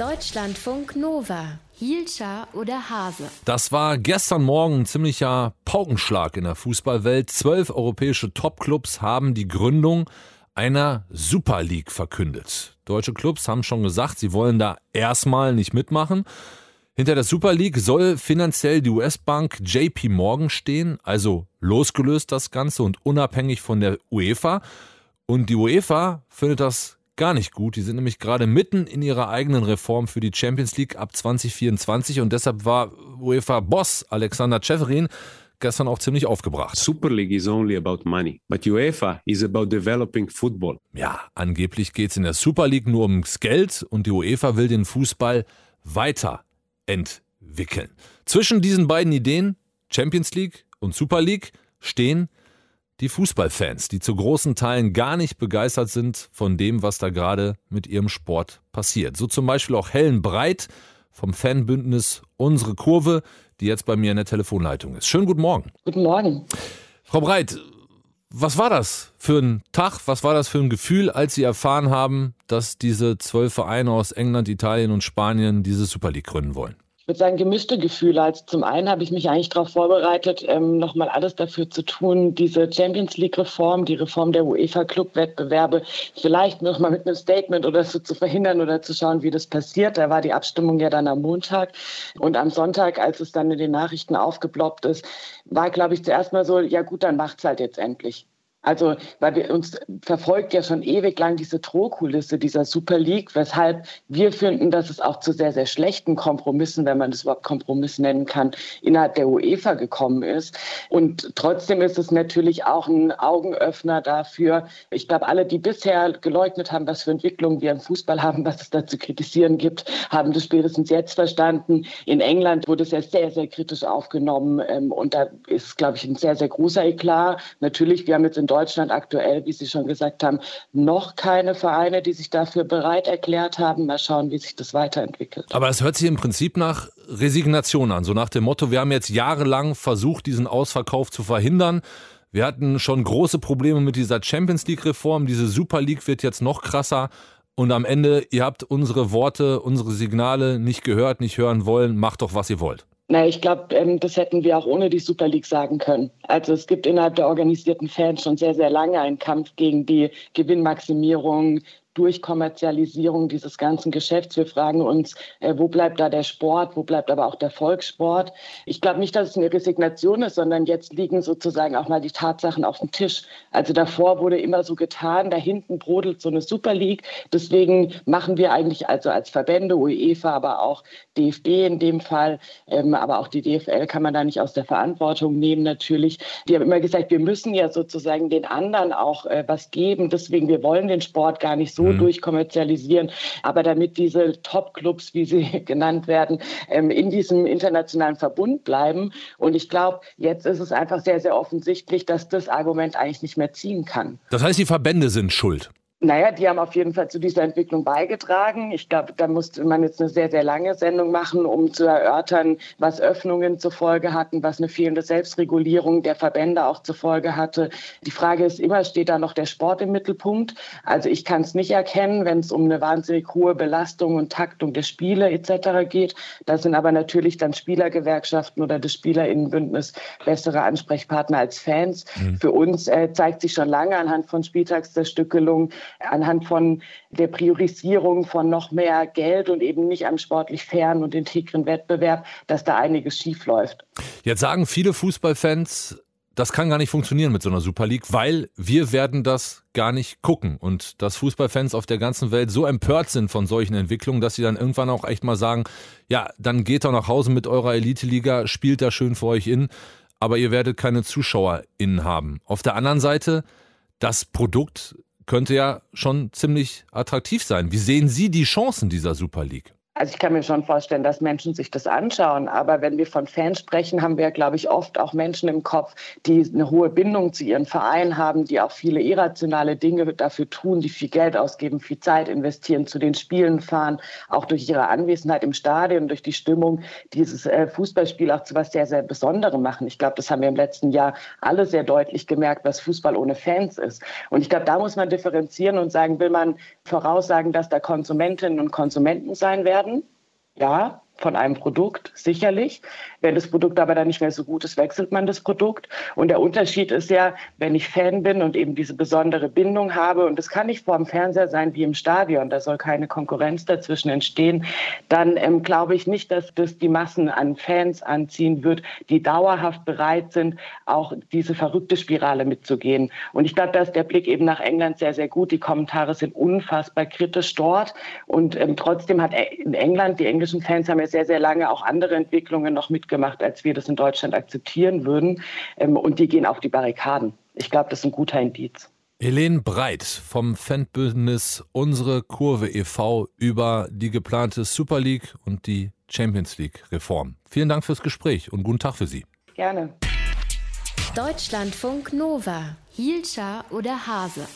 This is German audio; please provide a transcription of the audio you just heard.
Deutschlandfunk Nova. Hielscher oder Hase? Das war gestern Morgen ein ziemlicher Paukenschlag in der Fußballwelt. Zwölf europäische Topclubs haben die Gründung einer Super League verkündet. Deutsche Clubs haben schon gesagt, sie wollen da erstmal nicht mitmachen. Hinter der Super League soll finanziell die US-Bank JP Morgan stehen, also losgelöst das Ganze und unabhängig von der UEFA. Und die UEFA findet das gar nicht gut. Die sind nämlich gerade mitten in ihrer eigenen Reform für die Champions League ab 2024 und deshalb war UEFA-Boss Alexander Ceferin gestern auch ziemlich aufgebracht. Super League is only about money, but UEFA is about developing football. Ja, angeblich geht es in der Super League nur ums Geld und die UEFA will den Fußball weiterentwickeln. Zwischen diesen beiden Ideen, Champions League und Super League, stehen die Fußballfans, die zu großen Teilen gar nicht begeistert sind von dem, was da gerade mit ihrem Sport passiert. So zum Beispiel auch Helen Breit vom Fanbündnis Unsere Kurve, die jetzt bei mir in der Telefonleitung ist. Schönen guten Morgen. Guten Morgen. Frau Breit, was war das für ein Tag, was war das für ein Gefühl, als Sie erfahren haben, dass diese zwölf Vereine aus England, Italien und Spanien diese Super League gründen wollen? Würde sagen, gemischte Gefühle. Also zum einen habe ich mich eigentlich darauf vorbereitet, ähm, nochmal alles dafür zu tun, diese Champions League-Reform, die Reform der UEFA-Club-Wettbewerbe, vielleicht nochmal mit einem Statement oder so zu verhindern oder zu schauen, wie das passiert. Da war die Abstimmung ja dann am Montag. Und am Sonntag, als es dann in den Nachrichten aufgeploppt ist, war, glaube ich, zuerst mal so, ja gut, dann macht's halt jetzt endlich. Also, weil wir uns verfolgt ja schon ewig lang diese Drohkulisse dieser Super League, weshalb wir finden, dass es auch zu sehr, sehr schlechten Kompromissen, wenn man das überhaupt Kompromiss nennen kann, innerhalb der UEFA gekommen ist. Und trotzdem ist es natürlich auch ein Augenöffner dafür. Ich glaube, alle, die bisher geleugnet haben, was für Entwicklungen wir im Fußball haben, was es da zu kritisieren gibt, haben das spätestens jetzt verstanden. In England wurde es ja sehr, sehr kritisch aufgenommen. Ähm, und da ist, glaube ich, ein sehr, sehr großer Eklat. Natürlich, wir haben jetzt in Deutschland aktuell, wie Sie schon gesagt haben, noch keine Vereine, die sich dafür bereit erklärt haben. Mal schauen, wie sich das weiterentwickelt. Aber es hört sich im Prinzip nach Resignation an, so nach dem Motto, wir haben jetzt jahrelang versucht, diesen Ausverkauf zu verhindern. Wir hatten schon große Probleme mit dieser Champions League-Reform. Diese Super League wird jetzt noch krasser. Und am Ende, ihr habt unsere Worte, unsere Signale nicht gehört, nicht hören wollen. Macht doch, was ihr wollt. Na, ich glaube, ähm, das hätten wir auch ohne die Super League sagen können. Also es gibt innerhalb der organisierten Fans schon sehr, sehr lange einen Kampf gegen die Gewinnmaximierung, durch Kommerzialisierung dieses ganzen Geschäfts. Wir fragen uns, äh, wo bleibt da der Sport, wo bleibt aber auch der Volkssport. Ich glaube nicht, dass es eine Resignation ist, sondern jetzt liegen sozusagen auch mal die Tatsachen auf dem Tisch. Also davor wurde immer so getan, da hinten brodelt so eine Super League. Deswegen machen wir eigentlich also als Verbände, UEFA, aber auch DFB in dem Fall, ähm, aber auch die DFL kann man da nicht aus der Verantwortung nehmen natürlich. Die haben immer gesagt, wir müssen ja sozusagen den anderen auch äh, was geben. Deswegen, wir wollen den Sport gar nicht so mhm. durchkommerzialisieren. Aber damit diese Top-Clubs, wie sie genannt werden, ähm, in diesem internationalen Verbund bleiben. Und ich glaube, jetzt ist es einfach sehr, sehr offensichtlich, dass das Argument eigentlich nicht mehr ziehen kann. Das heißt, die Verbände sind schuld. Naja, die haben auf jeden Fall zu dieser Entwicklung beigetragen. Ich glaube, da musste man jetzt eine sehr, sehr lange Sendung machen, um zu erörtern, was Öffnungen zur Folge hatten, was eine fehlende Selbstregulierung der Verbände auch zur Folge hatte. Die Frage ist immer, steht da noch der Sport im Mittelpunkt? Also ich kann es nicht erkennen, wenn es um eine wahnsinnig hohe Belastung und Taktung der Spiele etc. geht. Da sind aber natürlich dann Spielergewerkschaften oder das Spielerinnenbündnis bessere Ansprechpartner als Fans. Mhm. Für uns äh, zeigt sich schon lange anhand von Spieltagszerstückelungen, anhand von der Priorisierung von noch mehr Geld und eben nicht am sportlich fairen und integren Wettbewerb, dass da einiges schief läuft. Jetzt sagen viele Fußballfans, das kann gar nicht funktionieren mit so einer Super League, weil wir werden das gar nicht gucken. Und dass Fußballfans auf der ganzen Welt so empört sind von solchen Entwicklungen, dass sie dann irgendwann auch echt mal sagen, ja, dann geht doch nach Hause mit eurer Elite-Liga, spielt da schön für euch in, aber ihr werdet keine ZuschauerInnen haben. Auf der anderen Seite, das Produkt könnte ja schon ziemlich attraktiv sein. Wie sehen Sie die Chancen dieser Super League? Also ich kann mir schon vorstellen, dass Menschen sich das anschauen. Aber wenn wir von Fans sprechen, haben wir, glaube ich, oft auch Menschen im Kopf, die eine hohe Bindung zu ihren Vereinen haben, die auch viele irrationale Dinge dafür tun, die viel Geld ausgeben, viel Zeit investieren, zu den Spielen fahren, auch durch ihre Anwesenheit im Stadion, durch die Stimmung dieses äh, Fußballspiel auch zu was sehr, sehr Besonderem machen. Ich glaube, das haben wir im letzten Jahr alle sehr deutlich gemerkt, was Fußball ohne Fans ist. Und ich glaube, da muss man differenzieren und sagen, will man voraussagen, dass da Konsumentinnen und Konsumenten sein werden? Werden. Ja, von einem Produkt, sicherlich. Wenn das Produkt aber dann nicht mehr so gut ist, wechselt man das Produkt. Und der Unterschied ist ja, wenn ich Fan bin und eben diese besondere Bindung habe, und das kann nicht vor dem Fernseher sein wie im Stadion, da soll keine Konkurrenz dazwischen entstehen, dann ähm, glaube ich nicht, dass das die Massen an Fans anziehen wird, die dauerhaft bereit sind, auch diese verrückte Spirale mitzugehen. Und ich glaube, da ist der Blick eben nach England sehr, sehr gut. Die Kommentare sind unfassbar kritisch dort. Und ähm, trotzdem hat äh, in England, die englischen Fans haben ja sehr, sehr lange auch andere Entwicklungen noch mitgemacht, als wir das in Deutschland akzeptieren würden. Ähm, und die gehen auf die Barrikaden. Ich glaube, das ist ein guter Indiz. Helene Breit vom Fanbündnis Unsere Kurve e.V. über die geplante Super League und die Champions League Reform. Vielen Dank fürs Gespräch und guten Tag für Sie. Gerne. Deutschlandfunk Nova. Hielscher oder Hase?